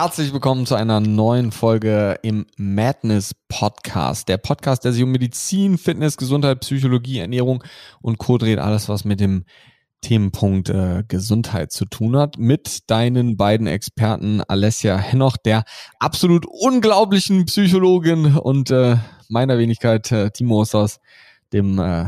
Herzlich willkommen zu einer neuen Folge im Madness Podcast. Der Podcast, der sich um Medizin, Fitness, Gesundheit, Psychologie, Ernährung und Co. dreht. Alles, was mit dem Themenpunkt äh, Gesundheit zu tun hat. Mit deinen beiden Experten Alessia Henoch, der absolut unglaublichen Psychologin und äh, meiner Wenigkeit äh, Timo aus dem äh,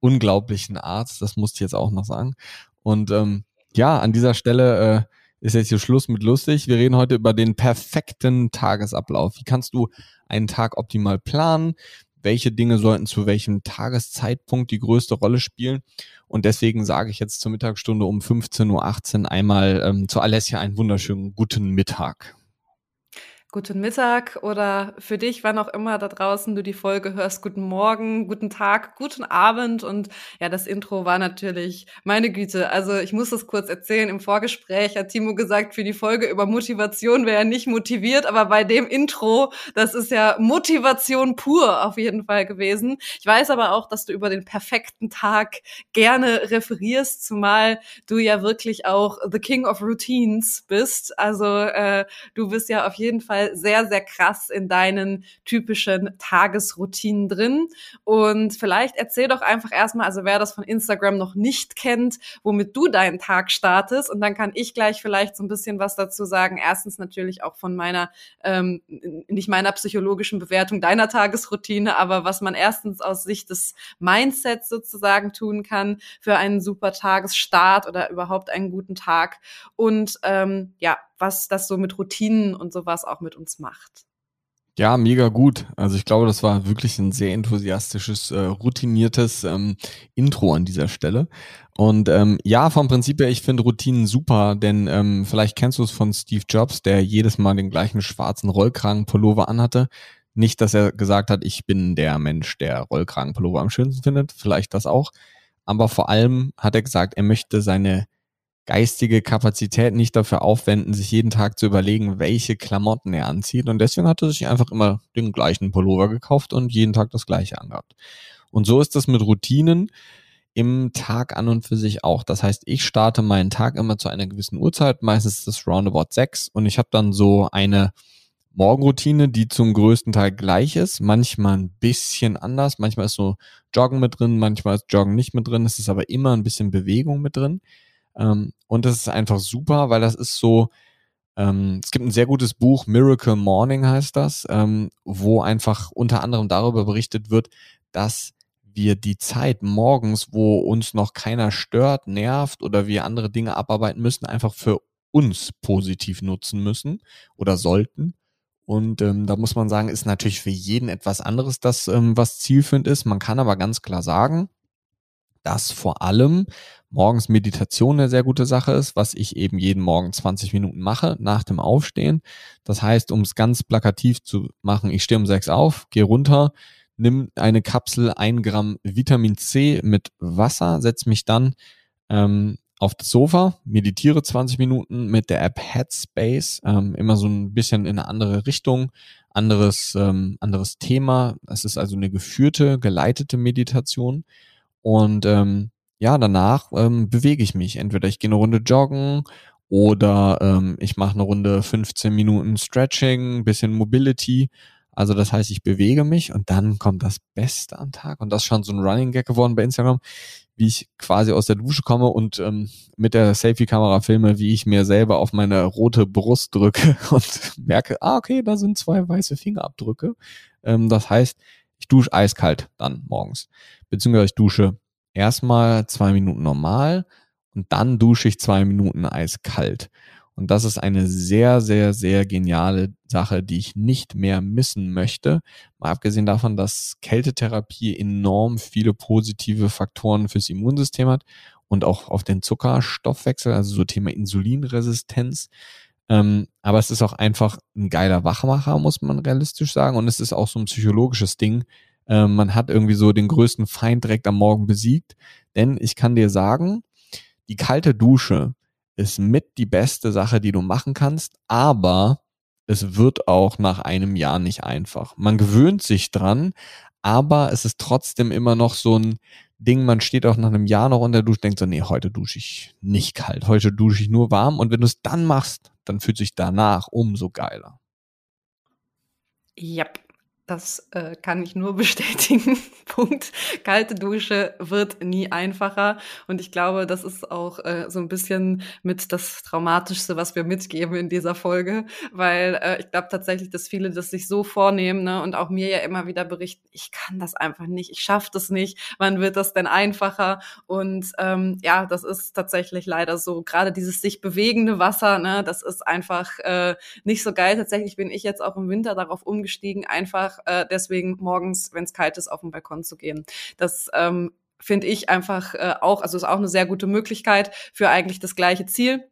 unglaublichen Arzt. Das musste ich jetzt auch noch sagen. Und ähm, ja, an dieser Stelle äh, ist jetzt hier Schluss mit lustig. Wir reden heute über den perfekten Tagesablauf. Wie kannst du einen Tag optimal planen? Welche Dinge sollten zu welchem Tageszeitpunkt die größte Rolle spielen? Und deswegen sage ich jetzt zur Mittagsstunde um 15.18 Uhr einmal ähm, zu Alessia einen wunderschönen guten Mittag guten Mittag oder für dich, wann auch immer da draußen du die Folge hörst, guten Morgen, guten Tag, guten Abend. Und ja, das Intro war natürlich meine Güte. Also ich muss das kurz erzählen. Im Vorgespräch hat Timo gesagt, für die Folge über Motivation wäre er nicht motiviert, aber bei dem Intro, das ist ja Motivation pur auf jeden Fall gewesen. Ich weiß aber auch, dass du über den perfekten Tag gerne referierst, zumal du ja wirklich auch the King of Routines bist. Also äh, du bist ja auf jeden Fall Fall sehr, sehr krass in deinen typischen Tagesroutinen drin. Und vielleicht erzähl doch einfach erstmal, also wer das von Instagram noch nicht kennt, womit du deinen Tag startest. Und dann kann ich gleich vielleicht so ein bisschen was dazu sagen. Erstens natürlich auch von meiner, ähm, nicht meiner psychologischen Bewertung deiner Tagesroutine, aber was man erstens aus Sicht des Mindsets sozusagen tun kann für einen super Tagesstart oder überhaupt einen guten Tag. Und ähm, ja, was das so mit Routinen und sowas auch mit uns macht. Ja, mega gut. Also ich glaube, das war wirklich ein sehr enthusiastisches, äh, routiniertes ähm, Intro an dieser Stelle. Und ähm, ja, vom Prinzip her, ich finde Routinen super, denn ähm, vielleicht kennst du es von Steve Jobs, der jedes Mal den gleichen schwarzen Rollkragenpullover anhatte. Nicht, dass er gesagt hat, ich bin der Mensch, der Rollkragenpullover am schönsten findet, vielleicht das auch. Aber vor allem hat er gesagt, er möchte seine geistige Kapazität nicht dafür aufwenden, sich jeden Tag zu überlegen, welche Klamotten er anzieht. Und deswegen hat er sich einfach immer den gleichen Pullover gekauft und jeden Tag das gleiche angehabt. Und so ist das mit Routinen im Tag an und für sich auch. Das heißt, ich starte meinen Tag immer zu einer gewissen Uhrzeit, meistens ist das roundabout sechs und ich habe dann so eine Morgenroutine, die zum größten Teil gleich ist, manchmal ein bisschen anders, manchmal ist so Joggen mit drin, manchmal ist Joggen nicht mit drin, es ist aber immer ein bisschen Bewegung mit drin. Ähm, und das ist einfach super, weil das ist so, ähm, es gibt ein sehr gutes Buch, Miracle Morning heißt das, ähm, wo einfach unter anderem darüber berichtet wird, dass wir die Zeit morgens, wo uns noch keiner stört, nervt oder wir andere Dinge abarbeiten müssen, einfach für uns positiv nutzen müssen oder sollten. Und ähm, da muss man sagen, ist natürlich für jeden etwas anderes, das ähm, was zielführend ist. Man kann aber ganz klar sagen, dass vor allem morgens Meditation eine sehr gute Sache ist, was ich eben jeden Morgen 20 Minuten mache nach dem Aufstehen. Das heißt, um es ganz plakativ zu machen, ich stehe um sechs auf, gehe runter, nimm eine Kapsel, ein Gramm Vitamin C mit Wasser, setz mich dann ähm, auf das Sofa, meditiere 20 Minuten mit der App Headspace, ähm, immer so ein bisschen in eine andere Richtung, anderes, ähm, anderes Thema. Es ist also eine geführte, geleitete Meditation. Und ähm, ja, danach ähm, bewege ich mich. Entweder ich gehe eine Runde joggen oder ähm, ich mache eine Runde 15 Minuten Stretching, bisschen Mobility. Also das heißt, ich bewege mich und dann kommt das Beste am Tag. Und das ist schon so ein Running Gag geworden bei Instagram, wie ich quasi aus der Dusche komme und ähm, mit der Selfie-Kamera filme, wie ich mir selber auf meine rote Brust drücke und merke, ah, okay, da sind zwei weiße Fingerabdrücke. Ähm, das heißt, ich dusche eiskalt dann morgens. Beziehungsweise ich dusche erstmal zwei Minuten normal und dann dusche ich zwei Minuten eiskalt. Und das ist eine sehr, sehr, sehr geniale Sache, die ich nicht mehr missen möchte. Mal abgesehen davon, dass Kältetherapie enorm viele positive Faktoren fürs Immunsystem hat und auch auf den Zuckerstoffwechsel, also so Thema Insulinresistenz. Ähm, aber es ist auch einfach ein geiler Wachmacher, muss man realistisch sagen. Und es ist auch so ein psychologisches Ding, äh, man hat irgendwie so den größten Feind direkt am Morgen besiegt. Denn ich kann dir sagen, die kalte Dusche ist mit die beste Sache, die du machen kannst, aber es wird auch nach einem Jahr nicht einfach. Man gewöhnt sich dran, aber es ist trotzdem immer noch so ein Ding, man steht auch nach einem Jahr noch unter der Dusche, denkt so, nee, heute dusche ich nicht kalt, heute dusche ich nur warm und wenn du es dann machst, dann fühlt sich danach umso geiler. Yep. Das äh, kann ich nur bestätigen. Punkt. Kalte Dusche wird nie einfacher. Und ich glaube, das ist auch äh, so ein bisschen mit das Traumatischste, was wir mitgeben in dieser Folge. Weil äh, ich glaube tatsächlich, dass viele das sich so vornehmen ne? und auch mir ja immer wieder berichten, ich kann das einfach nicht, ich schaffe das nicht. Wann wird das denn einfacher? Und ähm, ja, das ist tatsächlich leider so. Gerade dieses sich bewegende Wasser, ne, das ist einfach äh, nicht so geil. Tatsächlich bin ich jetzt auch im Winter darauf umgestiegen, einfach äh, deswegen morgens, wenn es kalt ist, auf den Balkon zu gehen. Das ähm, finde ich einfach äh, auch, also ist auch eine sehr gute Möglichkeit für eigentlich das gleiche Ziel.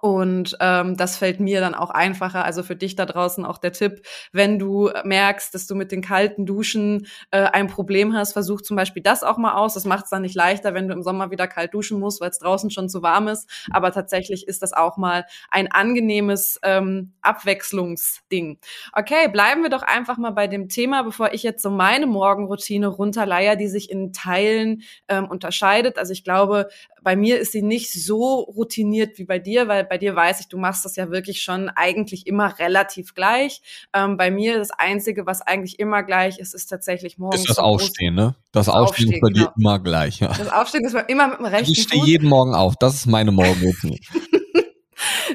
Und ähm, das fällt mir dann auch einfacher. Also für dich da draußen auch der Tipp, wenn du merkst, dass du mit den kalten Duschen äh, ein Problem hast, versuch zum Beispiel das auch mal aus. Das macht es dann nicht leichter, wenn du im Sommer wieder kalt duschen musst, weil es draußen schon zu warm ist. Aber tatsächlich ist das auch mal ein angenehmes ähm, Abwechslungsding. Okay, bleiben wir doch einfach mal bei dem Thema, bevor ich jetzt so meine Morgenroutine runterleier, die sich in Teilen ähm, unterscheidet. Also ich glaube, bei mir ist sie nicht so routiniert wie bei dir, weil bei dir weiß ich, du machst das ja wirklich schon eigentlich immer relativ gleich. Ähm, bei mir das Einzige, was eigentlich immer gleich ist, ist tatsächlich morgens. Ist das Aufstehen, ne? Das, das Aufstehen, Aufstehen, ist bei genau. dir immer gleich. Ja. Das Aufstehen ist immer mit dem rechten Ich stehe jeden Morgen auf. Das ist meine Morgenroutine.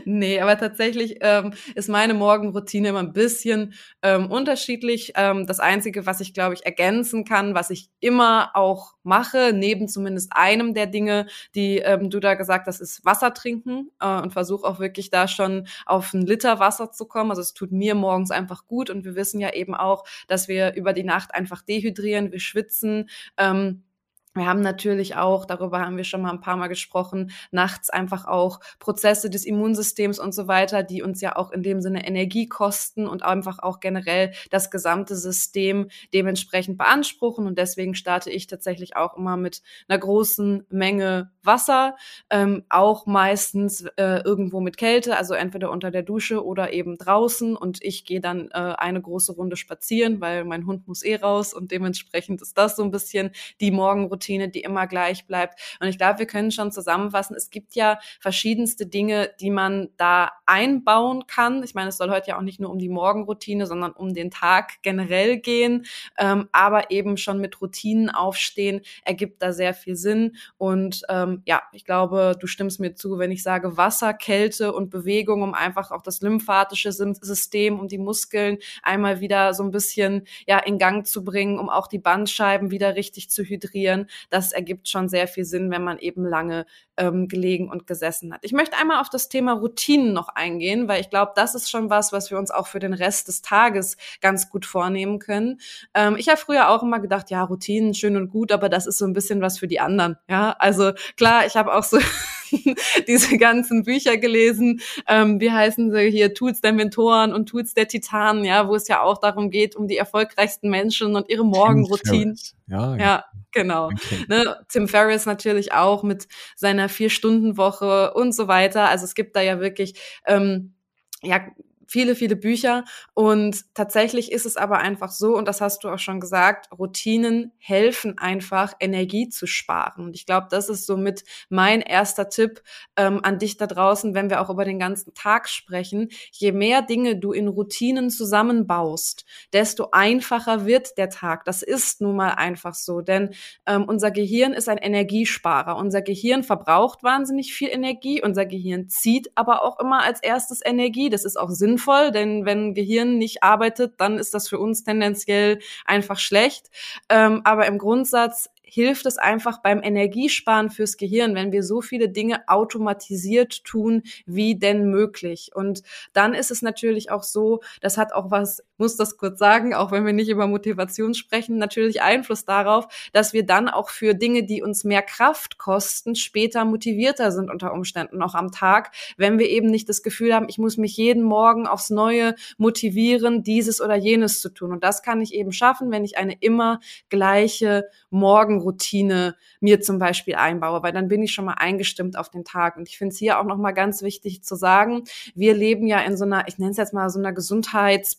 nee, aber tatsächlich ähm, ist meine Morgenroutine immer ein bisschen ähm, unterschiedlich. Ähm, das Einzige, was ich, glaube ich, ergänzen kann, was ich immer auch mache, neben zumindest einem der Dinge, die ähm, du da gesagt hast, ist Wasser trinken äh, und versuche auch wirklich da schon auf einen Liter Wasser zu kommen. Also es tut mir morgens einfach gut und wir wissen ja eben auch, dass wir über die Nacht einfach dehydrieren, wir schwitzen. Ähm, wir haben natürlich auch, darüber haben wir schon mal ein paar Mal gesprochen, nachts einfach auch Prozesse des Immunsystems und so weiter, die uns ja auch in dem Sinne Energie kosten und einfach auch generell das gesamte System dementsprechend beanspruchen. Und deswegen starte ich tatsächlich auch immer mit einer großen Menge Wasser, ähm, auch meistens äh, irgendwo mit Kälte, also entweder unter der Dusche oder eben draußen. Und ich gehe dann äh, eine große Runde spazieren, weil mein Hund muss eh raus und dementsprechend ist das so ein bisschen die Morgenroutine Routine, die immer gleich bleibt. Und ich glaube, wir können schon zusammenfassen, es gibt ja verschiedenste Dinge, die man da einbauen kann. Ich meine, es soll heute ja auch nicht nur um die Morgenroutine, sondern um den Tag generell gehen. Ähm, aber eben schon mit Routinen aufstehen, ergibt da sehr viel Sinn. Und ähm, ja, ich glaube, du stimmst mir zu, wenn ich sage Wasser, Kälte und Bewegung, um einfach auch das lymphatische System, um die Muskeln einmal wieder so ein bisschen ja in Gang zu bringen, um auch die Bandscheiben wieder richtig zu hydrieren das ergibt schon sehr viel Sinn, wenn man eben lange ähm, gelegen und gesessen hat. Ich möchte einmal auf das Thema Routinen noch eingehen, weil ich glaube, das ist schon was, was wir uns auch für den Rest des Tages ganz gut vornehmen können. Ähm, ich habe früher auch immer gedacht, ja, Routinen schön und gut, aber das ist so ein bisschen was für die anderen. Ja, also klar, ich habe auch so diese ganzen Bücher gelesen, ähm, wie heißen sie hier, Tools der Mentoren und Tools der Titanen, ja, wo es ja auch darum geht, um die erfolgreichsten Menschen und ihre Morgenroutinen. Ja, ja, genau. Okay. Ne, Tim Ferriss natürlich auch mit seiner Vier-Stunden-Woche und so weiter. Also es gibt da ja wirklich ähm, ja viele, viele Bücher. Und tatsächlich ist es aber einfach so, und das hast du auch schon gesagt, Routinen helfen einfach, Energie zu sparen. Und ich glaube, das ist somit mein erster Tipp ähm, an dich da draußen, wenn wir auch über den ganzen Tag sprechen. Je mehr Dinge du in Routinen zusammenbaust, desto einfacher wird der Tag. Das ist nun mal einfach so, denn ähm, unser Gehirn ist ein Energiesparer. Unser Gehirn verbraucht wahnsinnig viel Energie. Unser Gehirn zieht aber auch immer als erstes Energie. Das ist auch sinnvoll sinnvoll, denn wenn Gehirn nicht arbeitet, dann ist das für uns tendenziell einfach schlecht. Ähm, aber im Grundsatz hilft es einfach beim Energiesparen fürs Gehirn, wenn wir so viele Dinge automatisiert tun, wie denn möglich. Und dann ist es natürlich auch so, das hat auch was, muss das kurz sagen, auch wenn wir nicht über Motivation sprechen, natürlich Einfluss darauf, dass wir dann auch für Dinge, die uns mehr Kraft kosten, später motivierter sind unter Umständen auch am Tag, wenn wir eben nicht das Gefühl haben, ich muss mich jeden Morgen aufs Neue motivieren, dieses oder jenes zu tun. Und das kann ich eben schaffen, wenn ich eine immer gleiche Morgen Morgenroutine mir zum Beispiel einbaue, weil dann bin ich schon mal eingestimmt auf den Tag. Und ich finde es hier auch nochmal ganz wichtig zu sagen, wir leben ja in so einer, ich nenne es jetzt mal so einer Gesundheits-,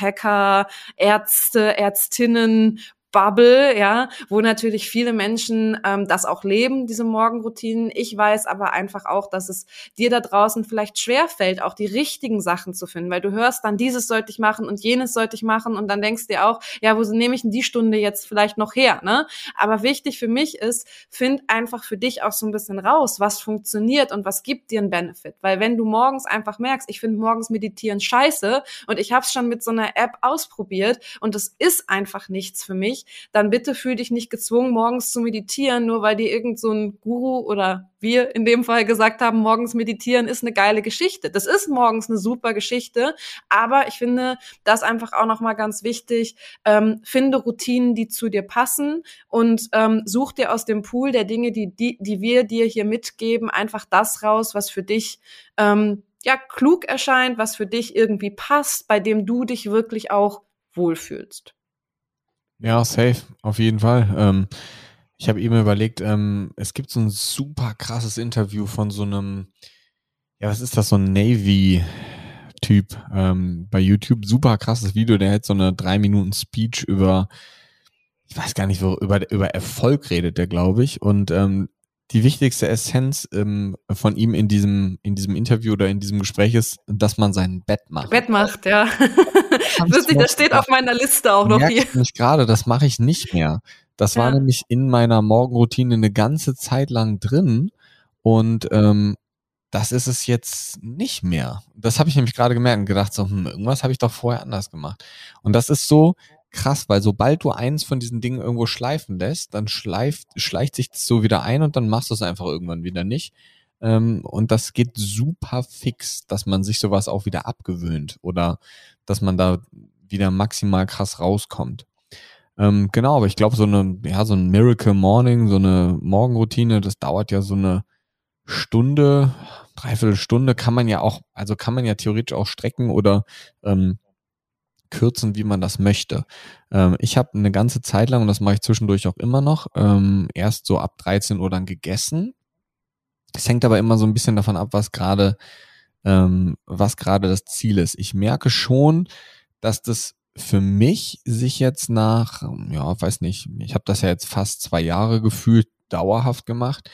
Biohacker, Ärzte, Ärztinnen, Bubble, ja, wo natürlich viele Menschen ähm, das auch leben, diese Morgenroutinen. Ich weiß aber einfach auch, dass es dir da draußen vielleicht schwer fällt, auch die richtigen Sachen zu finden, weil du hörst dann, dieses sollte ich machen und jenes sollte ich machen und dann denkst dir auch, ja, wo nehme ich denn die Stunde jetzt vielleicht noch her, ne? Aber wichtig für mich ist, find einfach für dich auch so ein bisschen raus, was funktioniert und was gibt dir einen Benefit, weil wenn du morgens einfach merkst, ich finde morgens meditieren scheiße und ich habe es schon mit so einer App ausprobiert und es ist einfach nichts für mich, dann bitte fühl dich nicht gezwungen, morgens zu meditieren, nur weil dir irgend so ein Guru oder wir in dem Fall gesagt haben, morgens meditieren ist eine geile Geschichte. Das ist morgens eine super Geschichte, aber ich finde das einfach auch nochmal ganz wichtig. Ähm, finde Routinen, die zu dir passen und ähm, such dir aus dem Pool der Dinge, die, die, die wir dir hier mitgeben, einfach das raus, was für dich ähm, ja klug erscheint, was für dich irgendwie passt, bei dem du dich wirklich auch wohlfühlst. Ja, safe, auf jeden Fall. Ähm, ich habe eben überlegt, ähm, es gibt so ein super krasses Interview von so einem, ja, was ist das, so ein Navy-Typ ähm, bei YouTube. Super krasses Video, der hat so eine drei Minuten Speech über, ich weiß gar nicht, über, über Erfolg redet der, glaube ich. Und ähm, die wichtigste Essenz ähm, von ihm in diesem, in diesem Interview oder in diesem Gespräch ist, dass man sein Bett macht. Bett macht, ja. Lustig, das steht auf meiner Liste auch noch hier. Ich gerade, das mache ich nicht mehr. Das ja. war nämlich in meiner Morgenroutine eine ganze Zeit lang drin und ähm, das ist es jetzt nicht mehr. Das habe ich nämlich gerade gemerkt und gedacht, so, hm, irgendwas habe ich doch vorher anders gemacht. Und das ist so, krass, weil sobald du eins von diesen Dingen irgendwo schleifen lässt, dann schleift, schleicht sich das so wieder ein und dann machst du es einfach irgendwann wieder nicht. Ähm, und das geht super fix, dass man sich sowas auch wieder abgewöhnt oder dass man da wieder maximal krass rauskommt. Ähm, genau, aber ich glaube, so eine, ja, so ein Miracle Morning, so eine Morgenroutine, das dauert ja so eine Stunde, dreiviertel Stunde, kann man ja auch, also kann man ja theoretisch auch strecken oder ähm, kürzen, wie man das möchte. Ähm, ich habe eine ganze Zeit lang, und das mache ich zwischendurch auch immer noch, ähm, erst so ab 13 Uhr dann gegessen. Es hängt aber immer so ein bisschen davon ab, was gerade ähm, was gerade das Ziel ist. Ich merke schon, dass das für mich sich jetzt nach, ja, weiß nicht, ich habe das ja jetzt fast zwei Jahre gefühlt dauerhaft gemacht.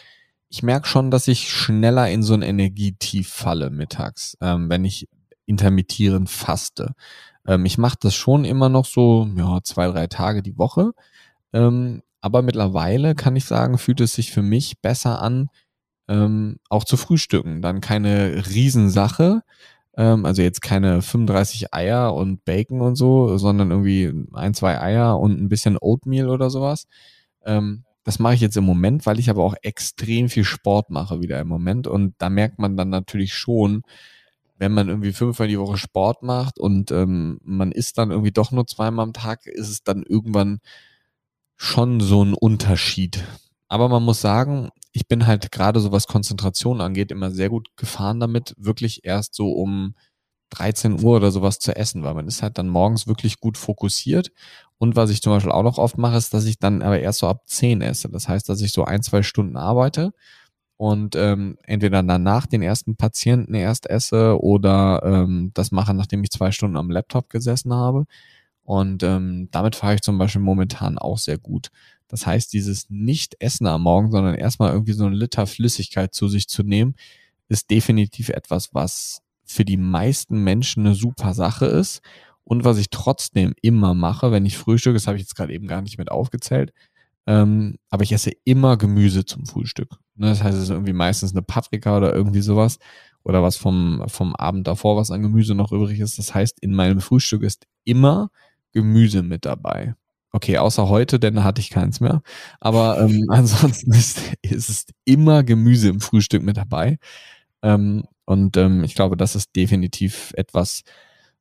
Ich merke schon, dass ich schneller in so ein Energietief falle mittags, ähm, wenn ich intermittierend faste. Ähm, ich mache das schon immer noch so, ja, zwei, drei Tage die Woche. Ähm, aber mittlerweile kann ich sagen, fühlt es sich für mich besser an, ähm, auch zu frühstücken. Dann keine Riesensache, ähm, also jetzt keine 35 Eier und Bacon und so, sondern irgendwie ein, zwei Eier und ein bisschen Oatmeal oder sowas. Ähm, das mache ich jetzt im Moment, weil ich aber auch extrem viel Sport mache wieder im Moment. Und da merkt man dann natürlich schon, wenn man irgendwie fünfmal die Woche Sport macht und ähm, man isst dann irgendwie doch nur zweimal am Tag, ist es dann irgendwann schon so ein Unterschied. Aber man muss sagen, ich bin halt gerade so was Konzentration angeht immer sehr gut gefahren damit, wirklich erst so um 13 Uhr oder sowas zu essen, weil man ist halt dann morgens wirklich gut fokussiert. Und was ich zum Beispiel auch noch oft mache, ist, dass ich dann aber erst so ab 10 esse. Das heißt, dass ich so ein, zwei Stunden arbeite und ähm, entweder danach den ersten Patienten erst esse oder ähm, das mache, nachdem ich zwei Stunden am Laptop gesessen habe. Und ähm, damit fahre ich zum Beispiel momentan auch sehr gut. Das heißt, dieses Nicht-Essen am Morgen, sondern erstmal irgendwie so einen Liter Flüssigkeit zu sich zu nehmen, ist definitiv etwas, was für die meisten Menschen eine super Sache ist. Und was ich trotzdem immer mache, wenn ich frühstücke, das habe ich jetzt gerade eben gar nicht mit aufgezählt, ähm, aber ich esse immer Gemüse zum Frühstück. Ne, das heißt, es ist irgendwie meistens eine Paprika oder irgendwie sowas oder was vom, vom Abend davor, was an Gemüse noch übrig ist. Das heißt, in meinem Frühstück ist immer Gemüse mit dabei. Okay, außer heute, denn da hatte ich keins mehr. Aber ähm, ansonsten ist, ist es immer Gemüse im Frühstück mit dabei. Ähm, und ähm, ich glaube, das ist definitiv etwas,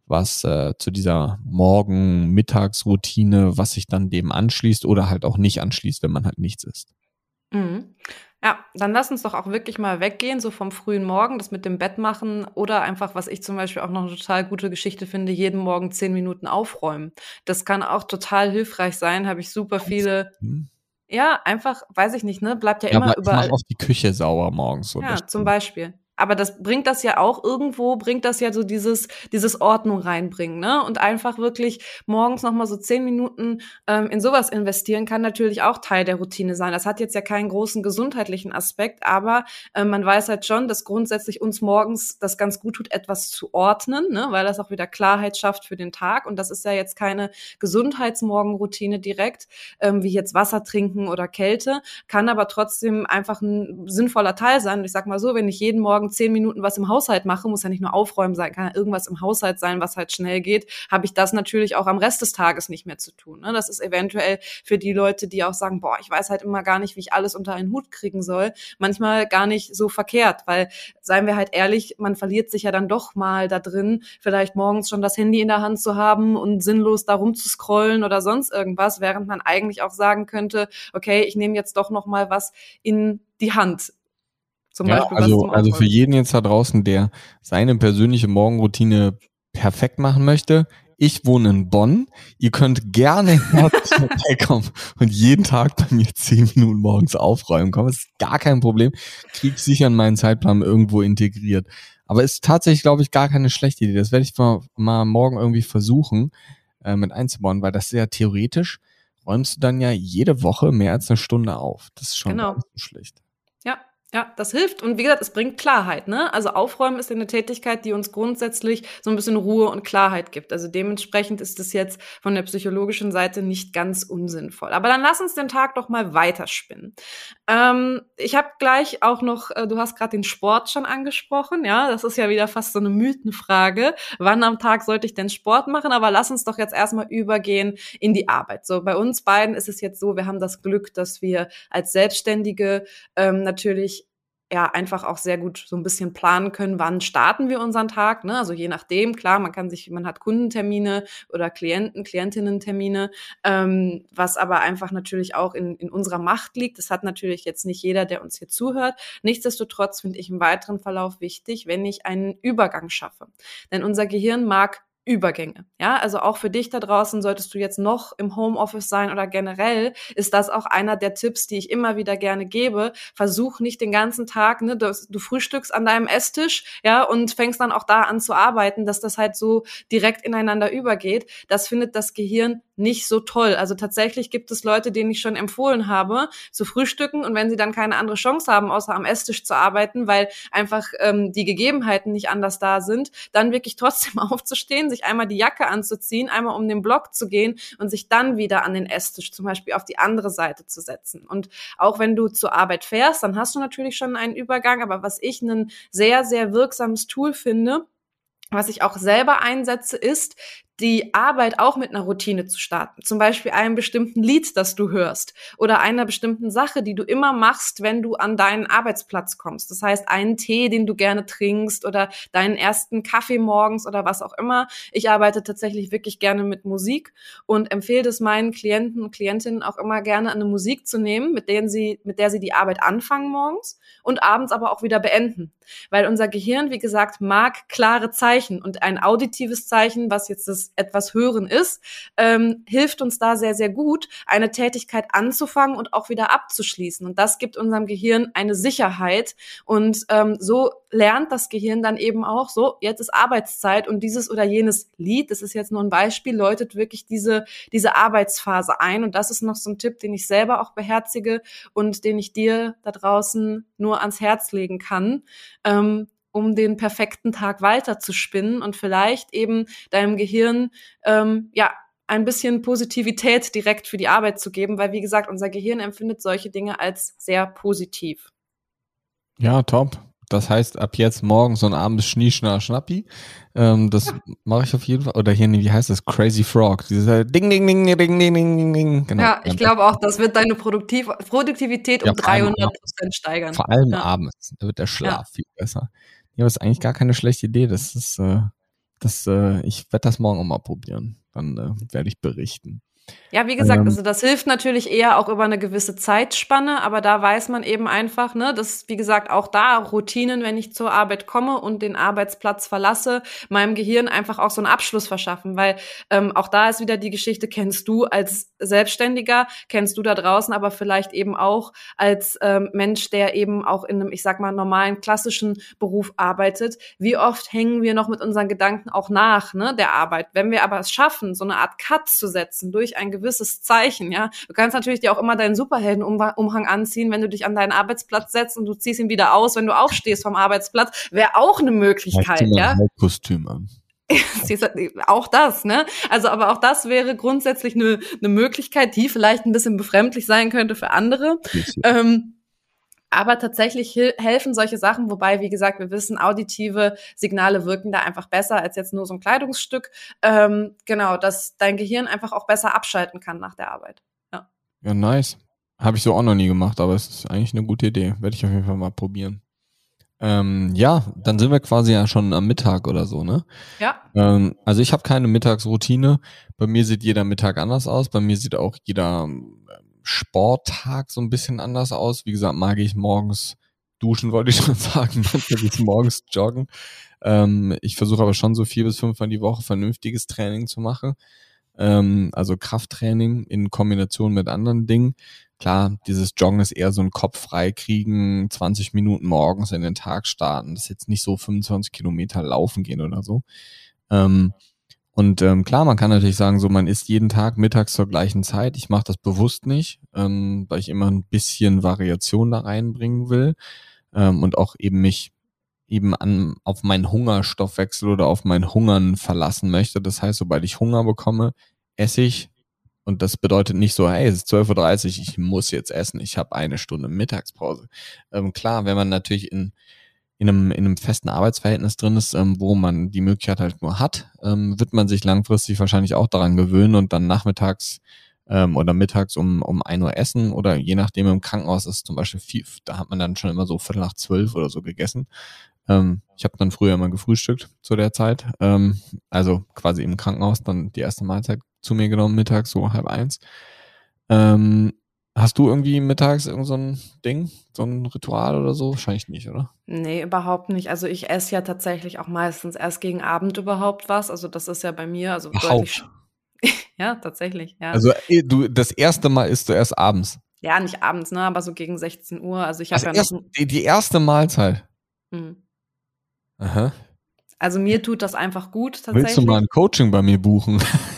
was äh, zu dieser Morgen-Mittagsroutine, was sich dann dem anschließt oder halt auch nicht anschließt, wenn man halt nichts isst. Mhm. Ja, dann lass uns doch auch wirklich mal weggehen, so vom frühen Morgen, das mit dem Bett machen oder einfach, was ich zum Beispiel auch noch eine total gute Geschichte finde, jeden Morgen zehn Minuten aufräumen. Das kann auch total hilfreich sein, habe ich super viele. Hm. Ja, einfach, weiß ich nicht, ne? Bleibt ja, ja immer überall. Mach auch die Küche sauber morgens. So ja, zum Beispiel. Aber das bringt das ja auch irgendwo, bringt das ja so dieses, dieses Ordnung reinbringen, ne? Und einfach wirklich morgens nochmal so zehn Minuten ähm, in sowas investieren, kann natürlich auch Teil der Routine sein. Das hat jetzt ja keinen großen gesundheitlichen Aspekt, aber äh, man weiß halt schon, dass grundsätzlich uns morgens das ganz gut tut, etwas zu ordnen, ne? weil das auch wieder Klarheit schafft für den Tag. Und das ist ja jetzt keine Gesundheitsmorgenroutine direkt, ähm, wie jetzt Wasser trinken oder Kälte, kann aber trotzdem einfach ein sinnvoller Teil sein. Und ich sag mal so, wenn ich jeden Morgen Morgen zehn Minuten was im Haushalt mache, muss ja nicht nur aufräumen sein, kann ja irgendwas im Haushalt sein, was halt schnell geht, habe ich das natürlich auch am Rest des Tages nicht mehr zu tun. Ne? Das ist eventuell für die Leute, die auch sagen, boah, ich weiß halt immer gar nicht, wie ich alles unter einen Hut kriegen soll, manchmal gar nicht so verkehrt, weil, seien wir halt ehrlich, man verliert sich ja dann doch mal da drin, vielleicht morgens schon das Handy in der Hand zu haben und sinnlos da rumzuscrollen oder sonst irgendwas, während man eigentlich auch sagen könnte, okay, ich nehme jetzt doch noch mal was in die Hand zum ja, Beispiel also, also für jeden jetzt da draußen, der seine persönliche Morgenroutine perfekt machen möchte, ich wohne in Bonn. Ihr könnt gerne vorbeikommen und jeden Tag bei mir zehn Minuten morgens aufräumen. Das ist gar kein Problem. Krieg sicher in meinen Zeitplan irgendwo integriert. Aber ist tatsächlich, glaube ich, gar keine schlechte Idee. Das werde ich mal, mal morgen irgendwie versuchen äh, mit einzubauen, weil das sehr theoretisch räumst du dann ja jede Woche mehr als eine Stunde auf. Das ist schon genau. schlecht. Ja, das hilft. Und wie gesagt, es bringt Klarheit. Ne? Also Aufräumen ist eine Tätigkeit, die uns grundsätzlich so ein bisschen Ruhe und Klarheit gibt. Also dementsprechend ist es jetzt von der psychologischen Seite nicht ganz unsinnvoll. Aber dann lass uns den Tag doch mal weiterspinnen. Ähm, ich habe gleich auch noch, äh, du hast gerade den Sport schon angesprochen. Ja, das ist ja wieder fast so eine Mythenfrage. Wann am Tag sollte ich denn Sport machen? Aber lass uns doch jetzt erstmal übergehen in die Arbeit. So, bei uns beiden ist es jetzt so, wir haben das Glück, dass wir als Selbstständige ähm, natürlich ja einfach auch sehr gut so ein bisschen planen können, wann starten wir unseren Tag. Ne? Also je nachdem, klar, man kann sich, man hat Kundentermine oder Klienten, Klientinnentermine, ähm, was aber einfach natürlich auch in, in unserer Macht liegt. Das hat natürlich jetzt nicht jeder, der uns hier zuhört. Nichtsdestotrotz finde ich im weiteren Verlauf wichtig, wenn ich einen Übergang schaffe. Denn unser Gehirn mag Übergänge. Ja, also auch für dich da draußen solltest du jetzt noch im Homeoffice sein oder generell ist das auch einer der Tipps, die ich immer wieder gerne gebe. Versuch nicht den ganzen Tag, ne, du, du frühstückst an deinem Esstisch, ja, und fängst dann auch da an zu arbeiten, dass das halt so direkt ineinander übergeht. Das findet das Gehirn nicht so toll. Also tatsächlich gibt es Leute, denen ich schon empfohlen habe, zu frühstücken und wenn sie dann keine andere Chance haben, außer am Esstisch zu arbeiten, weil einfach ähm, die Gegebenheiten nicht anders da sind, dann wirklich trotzdem aufzustehen, sich einmal die Jacke anzuziehen, einmal um den Block zu gehen und sich dann wieder an den Esstisch zum Beispiel auf die andere Seite zu setzen. Und auch wenn du zur Arbeit fährst, dann hast du natürlich schon einen Übergang, aber was ich ein sehr, sehr wirksames Tool finde, was ich auch selber einsetze, ist, die Arbeit auch mit einer Routine zu starten. Zum Beispiel einem bestimmten Lied, das du hörst oder einer bestimmten Sache, die du immer machst, wenn du an deinen Arbeitsplatz kommst. Das heißt, einen Tee, den du gerne trinkst oder deinen ersten Kaffee morgens oder was auch immer. Ich arbeite tatsächlich wirklich gerne mit Musik und empfehle es meinen Klienten und Klientinnen auch immer gerne eine Musik zu nehmen, mit denen sie, mit der sie die Arbeit anfangen morgens und abends aber auch wieder beenden. Weil unser Gehirn, wie gesagt, mag klare Zeichen und ein auditives Zeichen, was jetzt das etwas Hören ist, ähm, hilft uns da sehr, sehr gut, eine Tätigkeit anzufangen und auch wieder abzuschließen. Und das gibt unserem Gehirn eine Sicherheit. Und ähm, so lernt das Gehirn dann eben auch so, jetzt ist Arbeitszeit und dieses oder jenes Lied, das ist jetzt nur ein Beispiel, läutet wirklich diese, diese Arbeitsphase ein. Und das ist noch so ein Tipp, den ich selber auch beherzige und den ich dir da draußen nur ans Herz legen kann. Ähm, um den perfekten Tag weiter zu spinnen und vielleicht eben deinem Gehirn ähm, ja ein bisschen Positivität direkt für die Arbeit zu geben, weil wie gesagt, unser Gehirn empfindet solche Dinge als sehr positiv. Ja, top. Das heißt, ab jetzt morgen so ein abends Schnie, Schna, Schnappi. Ähm, das ja. mache ich auf jeden Fall. Oder hier, wie heißt das? Crazy Frog. Dieses äh, Ding, Ding, Ding, Ding, Ding, Ding, Ding, ding. Genau. Ja, ich glaube auch, das wird deine Produktiv Produktivität ja, um 300 Prozent steigern. Vor allem ja. abends. Da wird der Schlaf viel besser. Ja, das ist eigentlich gar keine schlechte Idee. Das ist, äh, das, äh, ich werde das morgen auch mal probieren. Dann äh, werde ich berichten. Ja, wie gesagt, ähm, also das hilft natürlich eher auch über eine gewisse Zeitspanne, aber da weiß man eben einfach, ne, dass, wie gesagt, auch da Routinen, wenn ich zur Arbeit komme und den Arbeitsplatz verlasse, meinem Gehirn einfach auch so einen Abschluss verschaffen, weil ähm, auch da ist wieder die Geschichte, kennst du als Selbstständiger, kennst du da draußen, aber vielleicht eben auch als ähm, Mensch, der eben auch in einem, ich sag mal, normalen, klassischen Beruf arbeitet. Wie oft hängen wir noch mit unseren Gedanken auch nach, ne, der Arbeit? Wenn wir aber es schaffen, so eine Art Cut zu setzen durch ein gewisses Zeichen, ja. Du kannst natürlich dir auch immer deinen Superheldenumhang anziehen, wenn du dich an deinen Arbeitsplatz setzt und du ziehst ihn wieder aus, wenn du aufstehst vom Arbeitsplatz, wäre auch eine Möglichkeit, ja. Kostüm an. auch das, ne? Also, aber auch das wäre grundsätzlich eine, eine Möglichkeit, die vielleicht ein bisschen befremdlich sein könnte für andere. Ähm, aber tatsächlich helfen solche Sachen, wobei, wie gesagt, wir wissen, auditive Signale wirken da einfach besser als jetzt nur so ein Kleidungsstück. Ähm, genau, dass dein Gehirn einfach auch besser abschalten kann nach der Arbeit. Ja, ja nice. Habe ich so auch noch nie gemacht, aber es ist eigentlich eine gute Idee. Werde ich auf jeden Fall mal probieren. Ähm, ja, dann sind wir quasi ja schon am Mittag oder so, ne? Ja. Ähm, also ich habe keine Mittagsroutine. Bei mir sieht jeder Mittag anders aus. Bei mir sieht auch jeder Sporttag so ein bisschen anders aus. Wie gesagt, mag ich morgens duschen, wollte ich schon sagen, manchmal geht's morgens joggen. Ähm, ich versuche aber schon so vier bis fünfmal die Woche vernünftiges Training zu machen. Ähm, also Krafttraining in Kombination mit anderen Dingen. Klar, dieses Joggen ist eher so ein Kopf frei kriegen, 20 Minuten morgens in den Tag starten. Das ist jetzt nicht so 25 Kilometer laufen gehen oder so. Ähm, und ähm, klar, man kann natürlich sagen, so man isst jeden Tag mittags zur gleichen Zeit. Ich mache das bewusst nicht, ähm, weil ich immer ein bisschen Variation da reinbringen will ähm, und auch eben mich eben an auf meinen Hungerstoffwechsel oder auf mein Hungern verlassen möchte. Das heißt, sobald ich Hunger bekomme, esse ich. Und das bedeutet nicht so, hey, es ist 12.30 Uhr, ich muss jetzt essen, ich habe eine Stunde Mittagspause. Ähm, klar, wenn man natürlich in in einem, in einem festen Arbeitsverhältnis drin ist, ähm, wo man die Möglichkeit halt nur hat, ähm, wird man sich langfristig wahrscheinlich auch daran gewöhnen und dann nachmittags ähm, oder mittags um, um ein Uhr essen oder je nachdem im Krankenhaus ist zum Beispiel viel, da hat man dann schon immer so Viertel nach zwölf oder so gegessen. Ähm, ich habe dann früher immer gefrühstückt zu der Zeit, ähm, also quasi im Krankenhaus dann die erste Mahlzeit zu mir genommen, mittags so halb eins. Ähm, Hast du irgendwie mittags irgend so ein Ding, so ein Ritual oder so? Wahrscheinlich nicht, oder? Nee, überhaupt nicht. Also ich esse ja tatsächlich auch meistens erst gegen Abend überhaupt was. Also das ist ja bei mir, also deutlich. ja, tatsächlich, ja. Also eh, du, das erste Mal isst du erst abends. Ja, nicht abends, ne, aber so gegen 16 Uhr. Also ich habe also ja erst, noch. Die, die erste Mahlzeit. Mhm. Aha. Also mir tut das einfach gut tatsächlich. Willst du mal ein Coaching bei mir buchen?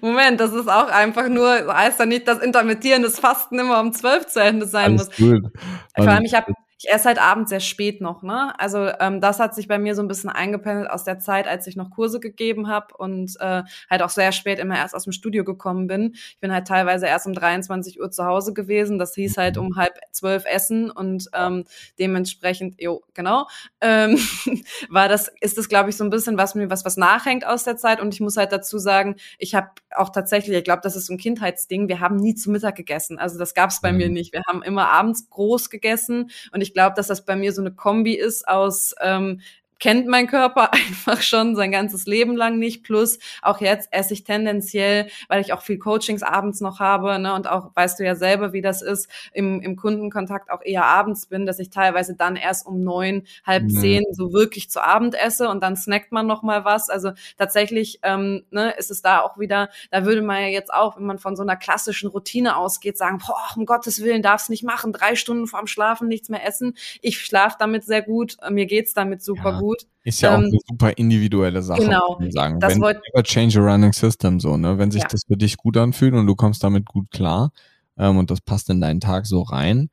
Moment, das ist auch einfach nur, heißt ja nicht, dass intermittierendes Fasten immer um zwölf zu Ende sein Alles muss. Gut. Vor allem, ich habe ich esse halt abends sehr spät noch, ne? Also ähm, das hat sich bei mir so ein bisschen eingependelt aus der Zeit, als ich noch Kurse gegeben habe und äh, halt auch sehr spät immer erst aus dem Studio gekommen bin. Ich bin halt teilweise erst um 23 Uhr zu Hause gewesen. Das hieß halt um halb zwölf Essen und ähm, dementsprechend, jo, genau, ähm, war das, ist das, glaube ich, so ein bisschen was mir was, was nachhängt aus der Zeit. Und ich muss halt dazu sagen, ich habe auch tatsächlich, ich glaube, das ist so ein Kindheitsding, wir haben nie zu Mittag gegessen. Also das gab es bei mhm. mir nicht. Wir haben immer abends groß gegessen und ich ich glaube, dass das bei mir so eine Kombi ist aus ähm, kennt mein Körper einfach schon sein ganzes Leben lang nicht. Plus auch jetzt esse ich tendenziell, weil ich auch viel Coachings abends noch habe ne, und auch weißt du ja selber, wie das ist, im, im Kundenkontakt auch eher abends bin, dass ich teilweise dann erst um neun, halb zehn so wirklich zu Abend esse und dann snackt man noch mal was. Also tatsächlich ähm, ne, ist es da auch wieder, da würde man ja jetzt auch, wenn man von so einer klassischen Routine ausgeht, sagen, boah, um Gottes Willen darfst nicht machen, drei Stunden vorm Schlafen nichts mehr essen. Ich schlafe damit sehr gut, mir geht's damit super ja. gut gut. Ist ja ähm, auch eine super individuelle Sache, genau, kann man sagen. Das wenn wollt, change a running system so, ne? Wenn sich ja. das für dich gut anfühlt und du kommst damit gut klar ähm, und das passt in deinen Tag so rein.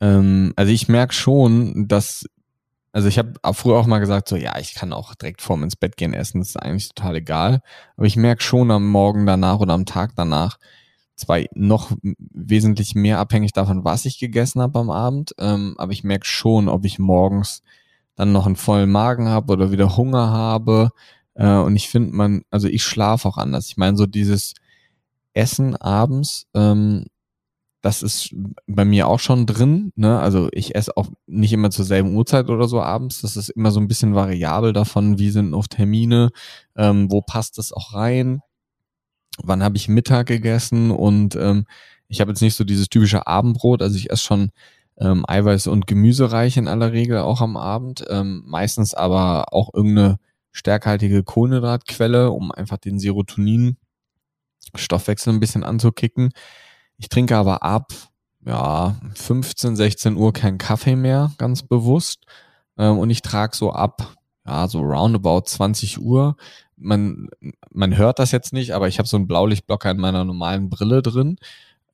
Ähm, also ich merke schon, dass also ich habe früher auch mal gesagt, so ja, ich kann auch direkt vorm ins Bett gehen essen, das ist eigentlich total egal. Aber ich merke schon am Morgen danach oder am Tag danach, zwar noch wesentlich mehr abhängig davon, was ich gegessen habe am Abend, ähm, aber ich merke schon, ob ich morgens dann noch einen vollen Magen habe oder wieder Hunger habe. Äh, und ich finde man, also ich schlafe auch anders. Ich meine, so dieses Essen abends, ähm, das ist bei mir auch schon drin. Ne? Also ich esse auch nicht immer zur selben Uhrzeit oder so abends. Das ist immer so ein bisschen variabel davon, wie sind noch Termine, ähm, wo passt es auch rein. wann habe ich Mittag gegessen und ähm, ich habe jetzt nicht so dieses typische Abendbrot, also ich esse schon ähm, Eiweiß- und Gemüsereich in aller Regel auch am Abend, ähm, meistens aber auch irgendeine stärkhaltige Kohlenhydratquelle, um einfach den Serotonin-Stoffwechsel ein bisschen anzukicken. Ich trinke aber ab ja, 15, 16 Uhr keinen Kaffee mehr, ganz bewusst. Ähm, und ich trage so ab, ja, so roundabout 20 Uhr. Man, man hört das jetzt nicht, aber ich habe so einen Blaulichtblocker in meiner normalen Brille drin.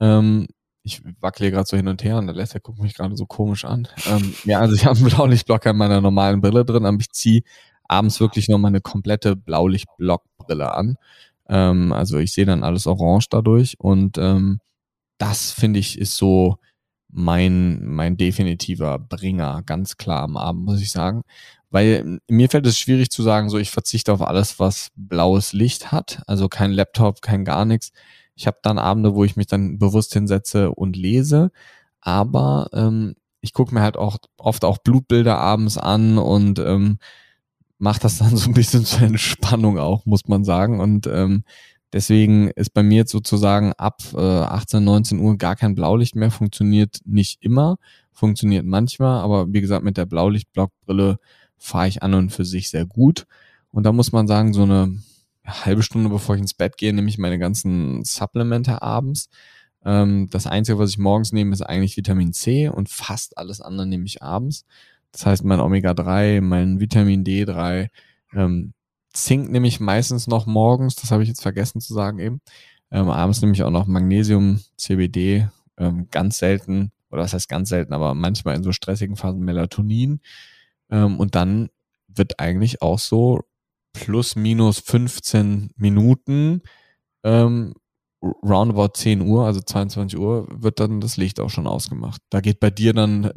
Ähm, ich wackle gerade so hin und her und der Lester guckt mich gerade so komisch an. Ähm, ja, also ich habe einen Blaulichtblocker in meiner normalen Brille drin, aber ich ziehe abends wirklich noch mal eine komplette Blaulichtblockbrille an. Ähm, also ich sehe dann alles orange dadurch und ähm, das finde ich ist so mein, mein definitiver Bringer, ganz klar am Abend, muss ich sagen. Weil mir fällt es schwierig zu sagen, so ich verzichte auf alles, was blaues Licht hat. Also kein Laptop, kein gar nichts. Ich habe dann Abende, wo ich mich dann bewusst hinsetze und lese. Aber ähm, ich gucke mir halt auch oft auch Blutbilder abends an und ähm, macht das dann so ein bisschen zur Entspannung auch, muss man sagen. Und ähm, deswegen ist bei mir jetzt sozusagen ab äh, 18, 19 Uhr gar kein Blaulicht mehr. Funktioniert nicht immer, funktioniert manchmal, aber wie gesagt, mit der Blaulichtblockbrille fahre ich an und für sich sehr gut. Und da muss man sagen, so eine halbe Stunde bevor ich ins Bett gehe, nehme ich meine ganzen Supplemente abends. Ähm, das Einzige, was ich morgens nehme, ist eigentlich Vitamin C und fast alles andere nehme ich abends. Das heißt, mein Omega-3, mein Vitamin D3, ähm, Zink nehme ich meistens noch morgens, das habe ich jetzt vergessen zu sagen eben. Ähm, abends nehme ich auch noch Magnesium, CBD, ähm, ganz selten, oder das heißt ganz selten, aber manchmal in so stressigen Phasen Melatonin. Ähm, und dann wird eigentlich auch so plus minus 15 Minuten ähm, roundabout 10 Uhr, also 22 Uhr, wird dann das Licht auch schon ausgemacht. Da geht bei dir dann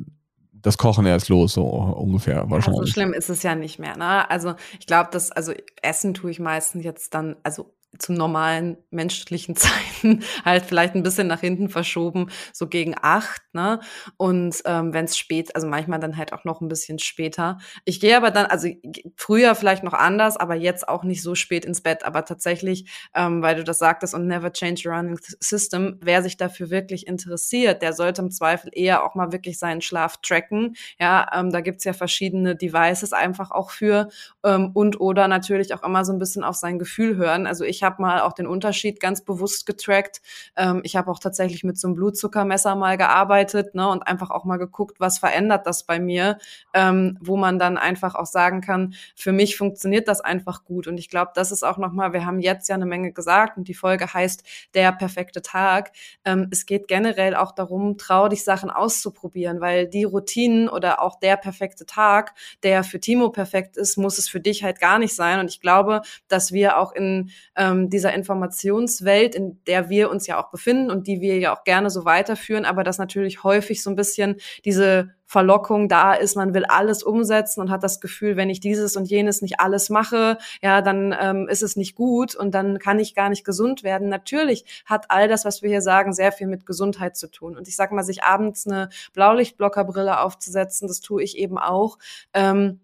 das Kochen erst los, so ungefähr wahrscheinlich. Ja, so schlimm ist es ja nicht mehr. Ne? Also ich glaube, dass, also Essen tue ich meistens jetzt dann, also zu normalen menschlichen Zeiten halt vielleicht ein bisschen nach hinten verschoben, so gegen acht, ne? Und ähm, wenn es spät, also manchmal dann halt auch noch ein bisschen später. Ich gehe aber dann, also früher vielleicht noch anders, aber jetzt auch nicht so spät ins Bett. Aber tatsächlich, ähm, weil du das sagtest und never change your running system, wer sich dafür wirklich interessiert, der sollte im Zweifel eher auch mal wirklich seinen Schlaf tracken. Ja, ähm, da gibt's ja verschiedene Devices einfach auch für ähm, und oder natürlich auch immer so ein bisschen auf sein Gefühl hören. Also ich habe mal auch den Unterschied ganz bewusst getrackt. Ähm, ich habe auch tatsächlich mit so einem Blutzuckermesser mal gearbeitet ne, und einfach auch mal geguckt, was verändert das bei mir, ähm, wo man dann einfach auch sagen kann, für mich funktioniert das einfach gut. Und ich glaube, das ist auch nochmal, wir haben jetzt ja eine Menge gesagt und die Folge heißt der perfekte Tag. Ähm, es geht generell auch darum, trau dich Sachen auszuprobieren, weil die Routinen oder auch der perfekte Tag, der für Timo perfekt ist, muss es für dich halt gar nicht sein. Und ich glaube, dass wir auch in ähm, dieser Informationswelt, in der wir uns ja auch befinden und die wir ja auch gerne so weiterführen, aber dass natürlich häufig so ein bisschen diese Verlockung da ist, man will alles umsetzen und hat das Gefühl, wenn ich dieses und jenes nicht alles mache, ja, dann ähm, ist es nicht gut und dann kann ich gar nicht gesund werden. Natürlich hat all das, was wir hier sagen, sehr viel mit Gesundheit zu tun. Und ich sag mal, sich abends eine Blaulichtblockerbrille aufzusetzen, das tue ich eben auch. Ähm,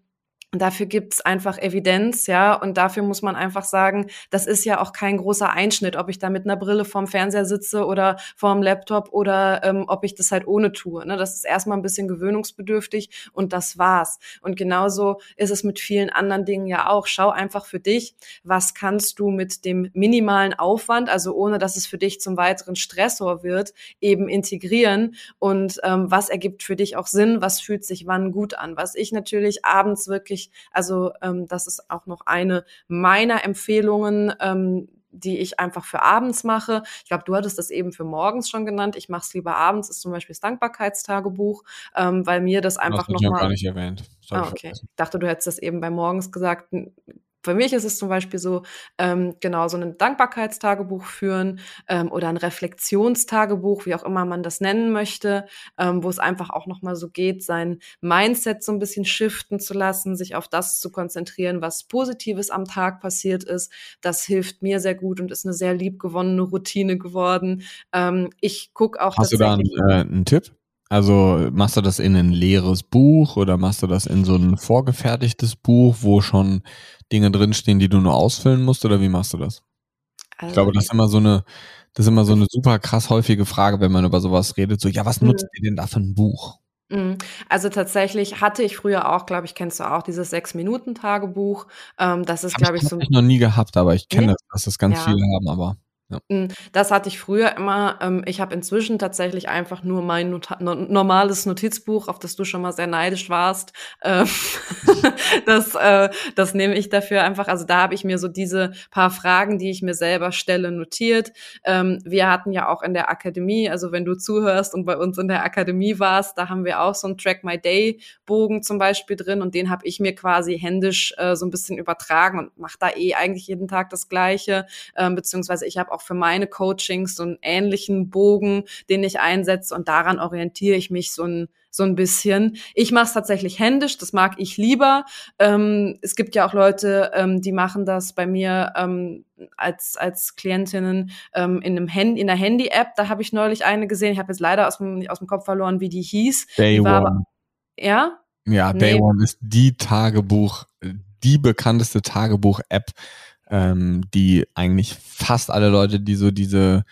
Dafür gibt's einfach Evidenz, ja, und dafür muss man einfach sagen, das ist ja auch kein großer Einschnitt, ob ich da mit einer Brille vorm Fernseher sitze oder vorm Laptop oder ähm, ob ich das halt ohne tue. Ne? Das ist erstmal ein bisschen gewöhnungsbedürftig und das war's. Und genauso ist es mit vielen anderen Dingen ja auch. Schau einfach für dich, was kannst du mit dem minimalen Aufwand, also ohne dass es für dich zum weiteren Stressor wird, eben integrieren und ähm, was ergibt für dich auch Sinn, was fühlt sich wann gut an. Was ich natürlich abends wirklich wirklich, also ähm, das ist auch noch eine meiner Empfehlungen, ähm, die ich einfach für abends mache. Ich glaube, du hattest das eben für morgens schon genannt. Ich mache es lieber abends, ist zum Beispiel das Dankbarkeitstagebuch, ähm, weil mir das einfach nochmal. Das noch gar nicht erwähnt. Ah, okay. Ich dachte, du hättest das eben bei morgens gesagt für mich ist es zum Beispiel so, ähm, genau, so ein Dankbarkeitstagebuch führen ähm, oder ein Reflexionstagebuch, wie auch immer man das nennen möchte, ähm, wo es einfach auch nochmal so geht, sein Mindset so ein bisschen shiften zu lassen, sich auf das zu konzentrieren, was Positives am Tag passiert ist. Das hilft mir sehr gut und ist eine sehr liebgewonnene Routine geworden. Ähm, ich gucke auch Hast du da einen, äh, einen Tipp? Also machst du das in ein leeres Buch oder machst du das in so ein vorgefertigtes Buch, wo schon Dinge drinstehen, die du nur ausfüllen musst oder wie machst du das? Also, ich glaube, das ist immer so eine, das ist immer so eine super krass häufige Frage, wenn man über sowas redet. So, ja, was nutzt mhm. ihr denn da für ein Buch? Mhm. Also tatsächlich hatte ich früher auch, glaube ich, kennst du auch dieses Sechs-Minuten-Tagebuch. Ähm, das ist, glaube ich, so. Das ich noch nie gehabt, aber ich kenne nee? das, dass das ganz ja. viele haben, aber. Ja. Hm, das hatte ich früher immer. Ähm, ich habe inzwischen tatsächlich einfach nur mein Not normales Notizbuch, auf das du schon mal sehr neidisch warst. Ähm, das, äh, das nehme ich dafür einfach. Also da habe ich mir so diese paar Fragen, die ich mir selber stelle, notiert. Ähm, wir hatten ja auch in der Akademie, also wenn du zuhörst und bei uns in der Akademie warst, da haben wir auch so einen Track My Day Bogen zum Beispiel drin und den habe ich mir quasi händisch äh, so ein bisschen übertragen und mache da eh eigentlich jeden Tag das Gleiche, beziehungsweise ich habe auch auch für meine Coachings so einen ähnlichen Bogen, den ich einsetze und daran orientiere ich mich so ein so ein bisschen. Ich mache es tatsächlich händisch, das mag ich lieber. Ähm, es gibt ja auch Leute, ähm, die machen das bei mir ähm, als, als Klientinnen ähm, in einem Handy, in der Handy-App. Da habe ich neulich eine gesehen. Ich habe jetzt leider aus dem, aus dem Kopf verloren, wie die hieß. Day die One. Aber, ja? Ja, Day nee. One ist die Tagebuch, die bekannteste Tagebuch-App ähm, die eigentlich fast alle Leute, die so diese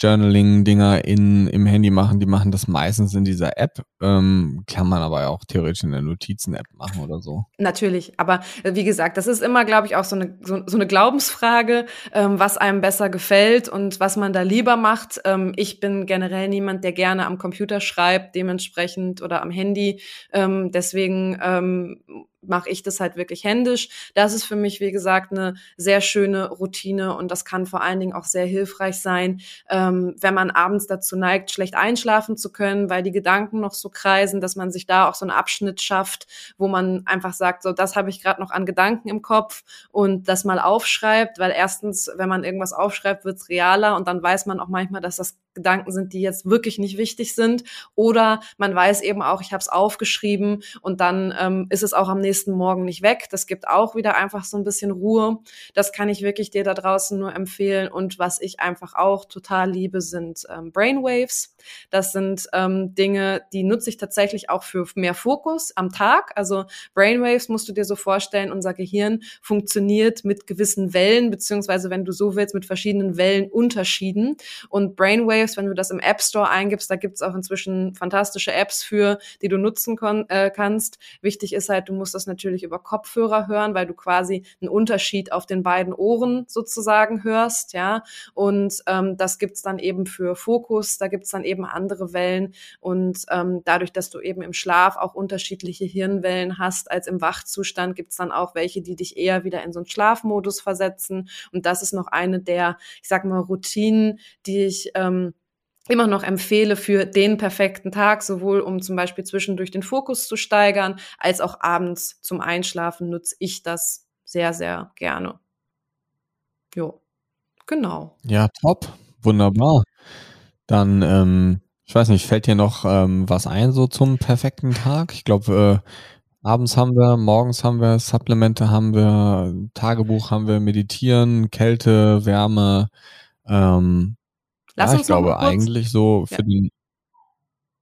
Journaling-Dinger in, im Handy machen, die machen das meistens in dieser App. Ähm, kann man aber auch theoretisch in der Notizen-App machen oder so. Natürlich, aber äh, wie gesagt, das ist immer, glaube ich, auch so eine, so, so eine Glaubensfrage, ähm, was einem besser gefällt und was man da lieber macht. Ähm, ich bin generell niemand, der gerne am Computer schreibt, dementsprechend oder am Handy. Ähm, deswegen ähm, mache ich das halt wirklich händisch. Das ist für mich, wie gesagt, eine sehr schöne Routine und das kann vor allen Dingen auch sehr hilfreich sein, ähm, wenn man abends dazu neigt, schlecht einschlafen zu können, weil die Gedanken noch so kreisen, dass man sich da auch so einen Abschnitt schafft, wo man einfach sagt, so das habe ich gerade noch an Gedanken im Kopf und das mal aufschreibt, weil erstens, wenn man irgendwas aufschreibt, wird es realer und dann weiß man auch manchmal, dass das Gedanken sind, die jetzt wirklich nicht wichtig sind oder man weiß eben auch, ich habe es aufgeschrieben und dann ähm, ist es auch am nächsten Morgen nicht weg. Das gibt auch wieder einfach so ein bisschen Ruhe. Das kann ich wirklich dir da draußen nur empfehlen. Und was ich einfach auch total liebe, sind ähm, Brainwaves. Das sind ähm, Dinge, die nutze ich tatsächlich auch für mehr Fokus am Tag. Also Brainwaves musst du dir so vorstellen, unser Gehirn funktioniert mit gewissen Wellen, beziehungsweise wenn du so willst, mit verschiedenen Wellenunterschieden. Und Brainwaves, wenn du das im App Store eingibst, da gibt es auch inzwischen fantastische Apps für, die du nutzen äh, kannst. Wichtig ist halt, du musst das natürlich über Kopfhörer hören, weil du quasi einen Unterschied auf den beiden Ohren sozusagen hörst, ja. Und ähm, das gibt's dann eben für Fokus, da gibt's dann eben andere Wellen. Und ähm, dadurch, dass du eben im Schlaf auch unterschiedliche Hirnwellen hast als im Wachzustand, gibt's dann auch welche, die dich eher wieder in so einen Schlafmodus versetzen. Und das ist noch eine der, ich sag mal, Routinen, die ich ähm, immer noch empfehle für den perfekten Tag, sowohl um zum Beispiel zwischendurch den Fokus zu steigern, als auch abends zum Einschlafen nutze ich das sehr, sehr gerne. Jo, genau. Ja, top. Wunderbar. Dann, ähm, ich weiß nicht, fällt dir noch ähm, was ein so zum perfekten Tag? Ich glaube, äh, abends haben wir, morgens haben wir, Supplemente haben wir, Tagebuch haben wir, Meditieren, Kälte, Wärme, ähm, Lass ja, uns ich glaube kurz, eigentlich so für ja. den.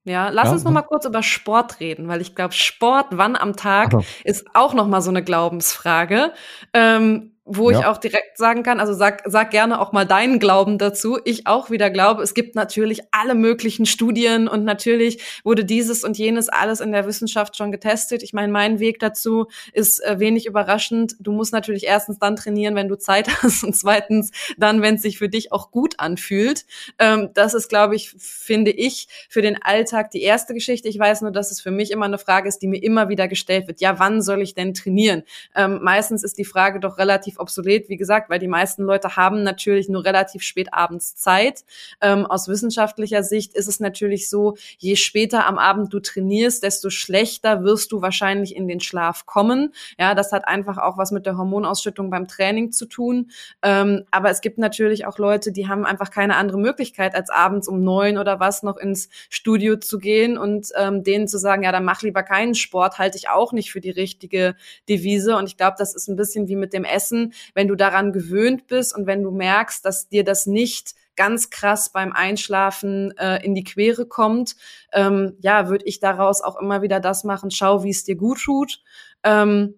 Ja, lass ja, uns noch mal kurz über Sport reden, weil ich glaube, Sport wann am Tag also. ist auch noch mal so eine Glaubensfrage. Ähm, wo ja. ich auch direkt sagen kann, also sag, sag gerne auch mal deinen Glauben dazu. Ich auch wieder glaube, es gibt natürlich alle möglichen Studien und natürlich wurde dieses und jenes alles in der Wissenschaft schon getestet. Ich meine, mein Weg dazu ist äh, wenig überraschend. Du musst natürlich erstens dann trainieren, wenn du Zeit hast und zweitens dann, wenn es sich für dich auch gut anfühlt. Ähm, das ist, glaube ich, finde ich, für den Alltag die erste Geschichte. Ich weiß nur, dass es für mich immer eine Frage ist, die mir immer wieder gestellt wird. Ja, wann soll ich denn trainieren? Ähm, meistens ist die Frage doch relativ relativ obsolet, wie gesagt, weil die meisten Leute haben natürlich nur relativ spät abends Zeit. Ähm, aus wissenschaftlicher Sicht ist es natürlich so, je später am Abend du trainierst, desto schlechter wirst du wahrscheinlich in den Schlaf kommen. Ja, das hat einfach auch was mit der Hormonausschüttung beim Training zu tun. Ähm, aber es gibt natürlich auch Leute, die haben einfach keine andere Möglichkeit, als abends um neun oder was noch ins Studio zu gehen und ähm, denen zu sagen, ja, dann mach lieber keinen Sport, halte ich auch nicht für die richtige Devise. Und ich glaube, das ist ein bisschen wie mit dem Essen wenn du daran gewöhnt bist und wenn du merkst, dass dir das nicht ganz krass beim Einschlafen äh, in die Quere kommt, ähm, ja, würde ich daraus auch immer wieder das machen, schau, wie es dir gut tut. Ähm,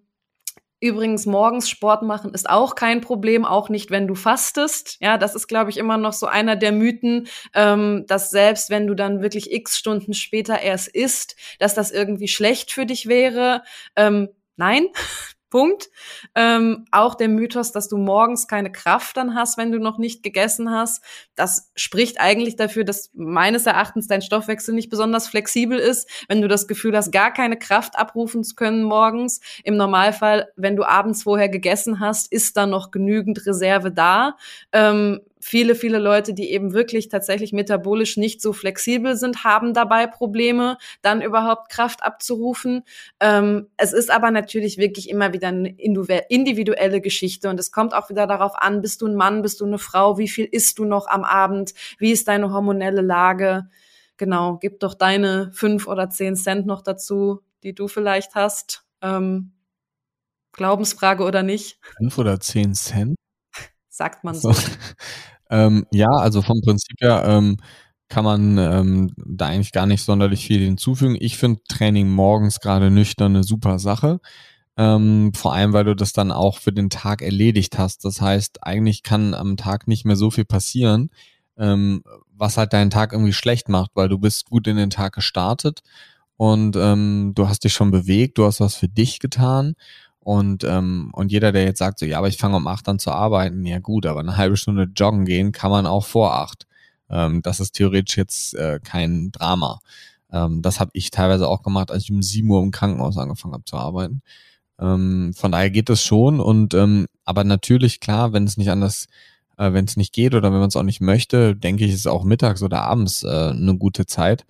Übrigens, morgens Sport machen ist auch kein Problem, auch nicht, wenn du fastest. Ja, das ist, glaube ich, immer noch so einer der Mythen, ähm, dass selbst wenn du dann wirklich x Stunden später erst isst, dass das irgendwie schlecht für dich wäre. Ähm, nein, Punkt. Ähm, auch der Mythos, dass du morgens keine Kraft dann hast, wenn du noch nicht gegessen hast, das spricht eigentlich dafür, dass meines Erachtens dein Stoffwechsel nicht besonders flexibel ist, wenn du das Gefühl hast, gar keine Kraft abrufen zu können morgens. Im Normalfall, wenn du abends vorher gegessen hast, ist da noch genügend Reserve da. Ähm, viele, viele Leute, die eben wirklich tatsächlich metabolisch nicht so flexibel sind, haben dabei Probleme, dann überhaupt Kraft abzurufen. Ähm, es ist aber natürlich wirklich immer wieder eine individuelle Geschichte und es kommt auch wieder darauf an, bist du ein Mann, bist du eine Frau, wie viel isst du noch am Abend, wie ist deine hormonelle Lage. Genau, gib doch deine fünf oder zehn Cent noch dazu, die du vielleicht hast. Ähm, Glaubensfrage oder nicht? Fünf oder zehn Cent? Sagt man so. ähm, ja, also vom Prinzip her ähm, kann man ähm, da eigentlich gar nicht sonderlich viel hinzufügen. Ich finde Training morgens gerade nüchtern eine super Sache. Ähm, vor allem, weil du das dann auch für den Tag erledigt hast. Das heißt, eigentlich kann am Tag nicht mehr so viel passieren, ähm, was halt deinen Tag irgendwie schlecht macht, weil du bist gut in den Tag gestartet und ähm, du hast dich schon bewegt, du hast was für dich getan und, ähm, und jeder, der jetzt sagt, so, ja, aber ich fange um acht an zu arbeiten, ja gut, aber eine halbe Stunde joggen gehen kann man auch vor acht. Ähm, das ist theoretisch jetzt äh, kein Drama. Ähm, das habe ich teilweise auch gemacht, als ich um sieben Uhr im Krankenhaus angefangen habe zu arbeiten. Ähm, von daher geht es schon. Und ähm, aber natürlich, klar, wenn es nicht anders, äh, wenn es nicht geht oder wenn man es auch nicht möchte, denke ich, ist auch mittags oder abends äh, eine gute Zeit.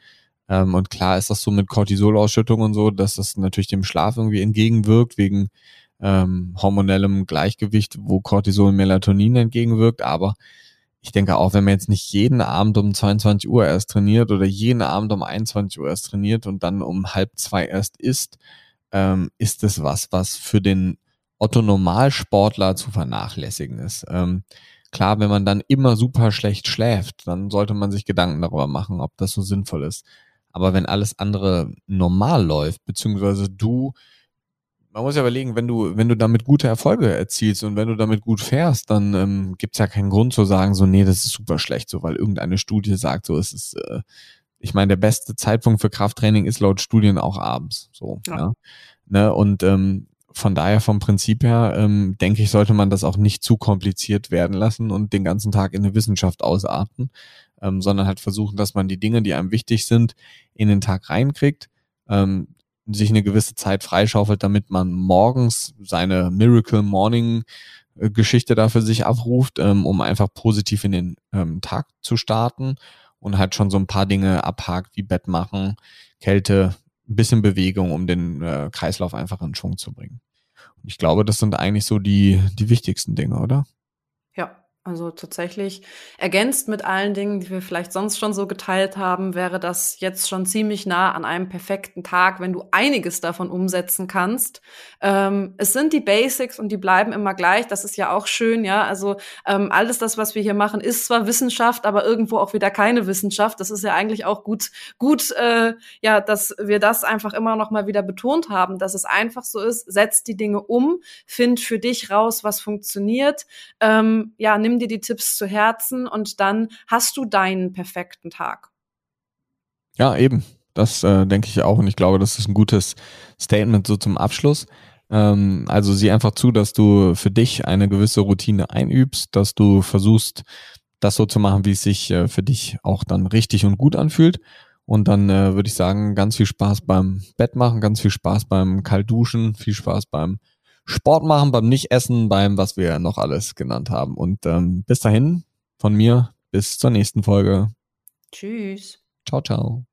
Ähm, und klar ist das so mit Cortisolausschüttung und so, dass das natürlich dem Schlaf irgendwie entgegenwirkt, wegen ähm, hormonellem Gleichgewicht, wo Cortisol und Melatonin entgegenwirkt. Aber ich denke auch, wenn man jetzt nicht jeden Abend um 22 Uhr erst trainiert oder jeden Abend um 21 Uhr erst trainiert und dann um halb zwei erst isst, ähm, ist es was, was für den Otto Normalsportler zu vernachlässigen ist. Ähm, klar, wenn man dann immer super schlecht schläft, dann sollte man sich Gedanken darüber machen, ob das so sinnvoll ist. Aber wenn alles andere normal läuft, beziehungsweise du, man muss ja überlegen, wenn du, wenn du damit gute Erfolge erzielst und wenn du damit gut fährst, dann ähm, gibt es ja keinen Grund zu sagen, so, nee, das ist super schlecht, so, weil irgendeine Studie sagt, so, es ist, äh, ich meine, der beste Zeitpunkt für Krafttraining ist laut Studien auch abends. So, ja. ja. Ne? Und ähm, von daher vom Prinzip her, ähm, denke ich, sollte man das auch nicht zu kompliziert werden lassen und den ganzen Tag in eine Wissenschaft ausarten, ähm, sondern halt versuchen, dass man die Dinge, die einem wichtig sind, in den Tag reinkriegt, ähm, sich eine gewisse Zeit freischaufelt, damit man morgens seine Miracle Morning äh, Geschichte da für sich abruft, ähm, um einfach positiv in den ähm, Tag zu starten und halt schon so ein paar Dinge abhakt, wie Bett machen, Kälte, ein bisschen Bewegung, um den äh, Kreislauf einfach in Schwung zu bringen. Ich glaube, das sind eigentlich so die, die wichtigsten Dinge, oder? Ja, also tatsächlich ergänzt mit allen Dingen, die wir vielleicht sonst schon so geteilt haben, wäre das jetzt schon ziemlich nah an einem perfekten Tag, wenn du einiges davon umsetzen kannst. Ähm, es sind die Basics und die bleiben immer gleich. Das ist ja auch schön, ja. Also ähm, alles das, was wir hier machen, ist zwar Wissenschaft, aber irgendwo auch wieder keine Wissenschaft. Das ist ja eigentlich auch gut, gut, äh, ja, dass wir das einfach immer noch mal wieder betont haben, dass es einfach so ist. Setz die Dinge um, find für dich raus, was funktioniert. Ähm, ja, dir die Tipps zu Herzen und dann hast du deinen perfekten Tag. Ja, eben. Das äh, denke ich auch und ich glaube, das ist ein gutes Statement so zum Abschluss. Ähm, also sieh einfach zu, dass du für dich eine gewisse Routine einübst, dass du versuchst, das so zu machen, wie es sich äh, für dich auch dann richtig und gut anfühlt. Und dann äh, würde ich sagen, ganz viel Spaß beim Bett machen, ganz viel Spaß beim Kaltduschen, viel Spaß beim Sport machen, beim Nicht-Essen, beim, was wir noch alles genannt haben. Und ähm, bis dahin von mir, bis zur nächsten Folge. Tschüss. Ciao, ciao.